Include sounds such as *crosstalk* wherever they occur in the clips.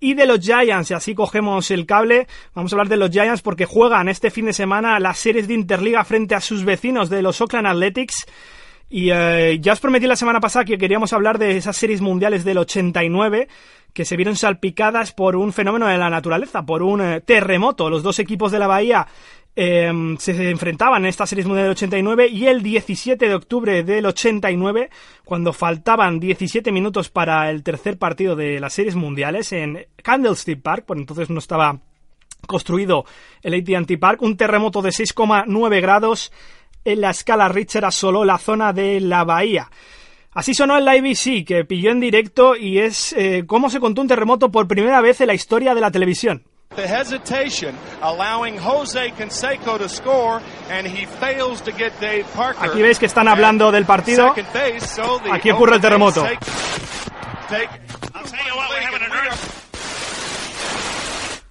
y de los Giants, y así cogemos el cable. Vamos a hablar de los Giants porque juegan este fin de semana las series de Interliga frente a sus vecinos de los Oakland Athletics. Y eh, ya os prometí la semana pasada que queríamos hablar de esas series mundiales del 89 que se vieron salpicadas por un fenómeno de la naturaleza, por un eh, terremoto. Los dos equipos de la Bahía Em, se enfrentaban en esta serie mundial del 89 y el 17 de octubre del 89, cuando faltaban 17 minutos para el tercer partido de las series mundiales en Candlestick Park, por entonces no estaba construido el AT&T Park, un terremoto de 6,9 grados en la escala Richter asoló la zona de la bahía. Así sonó el la ABC, que pilló en directo y es eh, cómo se contó un terremoto por primera vez en la historia de la televisión. The hesitation, allowing Jose Canseco to score, and he fails to get Dave Parker. Aquí veis que están hablando del partido. Aquí ocurre el terremoto.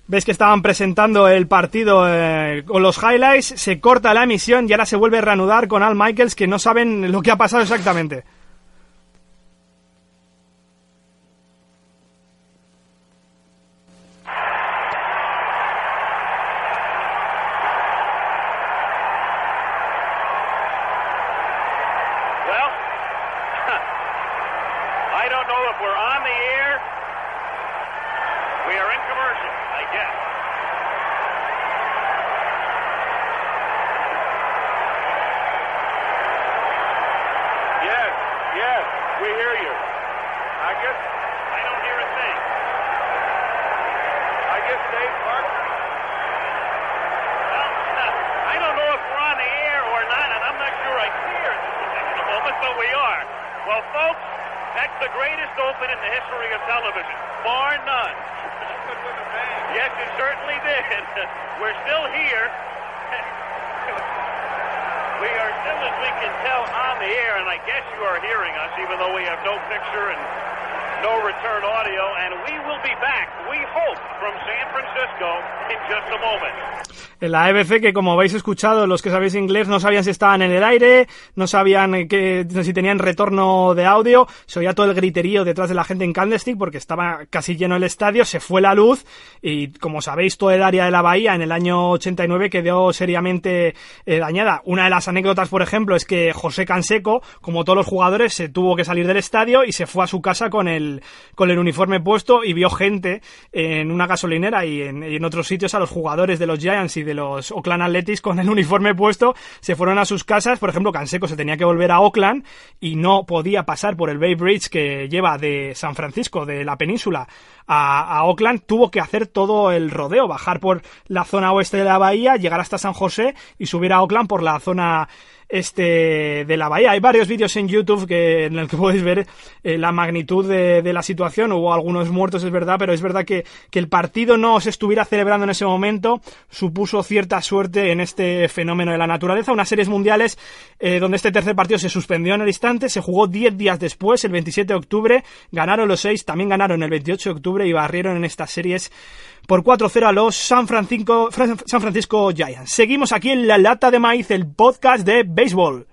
Veis que estaban presentando el partido eh, con los highlights, se corta la emisión y ahora se vuelve a reanudar con Al Michaels que no saben lo que ha pasado exactamente. if we're on the air. We are in commercial, I guess. Yes, yes, we hear you. I guess. I don't hear a thing. I guess Dave Clark. Well, I don't know if we're on the air or not, and I'm not sure I see at this particular moment, but we are. Well, folks, that's the greatest open in the history of television, bar none. yes, it certainly did. *laughs* We're still here. *laughs* we are still, as we can tell, on the air, and I guess you are hearing us, even though we have no picture and no return audio, and we will be back, we hope, from San En la EBC, que como habéis escuchado, los que sabéis inglés no sabían si estaban en el aire, no sabían que, si tenían retorno de audio, se oía todo el griterío detrás de la gente en Candlestick porque estaba casi lleno el estadio, se fue la luz y como sabéis todo el área de la bahía en el año 89 quedó seriamente eh, dañada. Una de las anécdotas, por ejemplo, es que José Canseco, como todos los jugadores, se tuvo que salir del estadio y se fue a su casa con el, con el uniforme puesto y vio gente en una gasolinera y en, y en otros sitios a los jugadores de los Giants y de los Oakland Athletics con el uniforme puesto se fueron a sus casas. Por ejemplo, Canseco se tenía que volver a Oakland y no podía pasar por el Bay Bridge que lleva de San Francisco, de la península, a, a, Oakland, tuvo que hacer todo el rodeo, bajar por la zona oeste de la bahía, llegar hasta San José y subir a Oakland por la zona este de la bahía. Hay varios vídeos en YouTube que, en el que podéis ver eh, la magnitud de, de, la situación. Hubo algunos muertos, es verdad, pero es verdad que, que, el partido no se estuviera celebrando en ese momento supuso cierta suerte en este fenómeno de la naturaleza. Unas series mundiales eh, donde este tercer partido se suspendió en el instante, se jugó 10 días después, el 27 de octubre, ganaron los 6, también ganaron el 28 de octubre y barrieron en estas series por 4-0 a los San Francisco, San Francisco Giants. Seguimos aquí en La Lata de Maíz, el podcast de béisbol.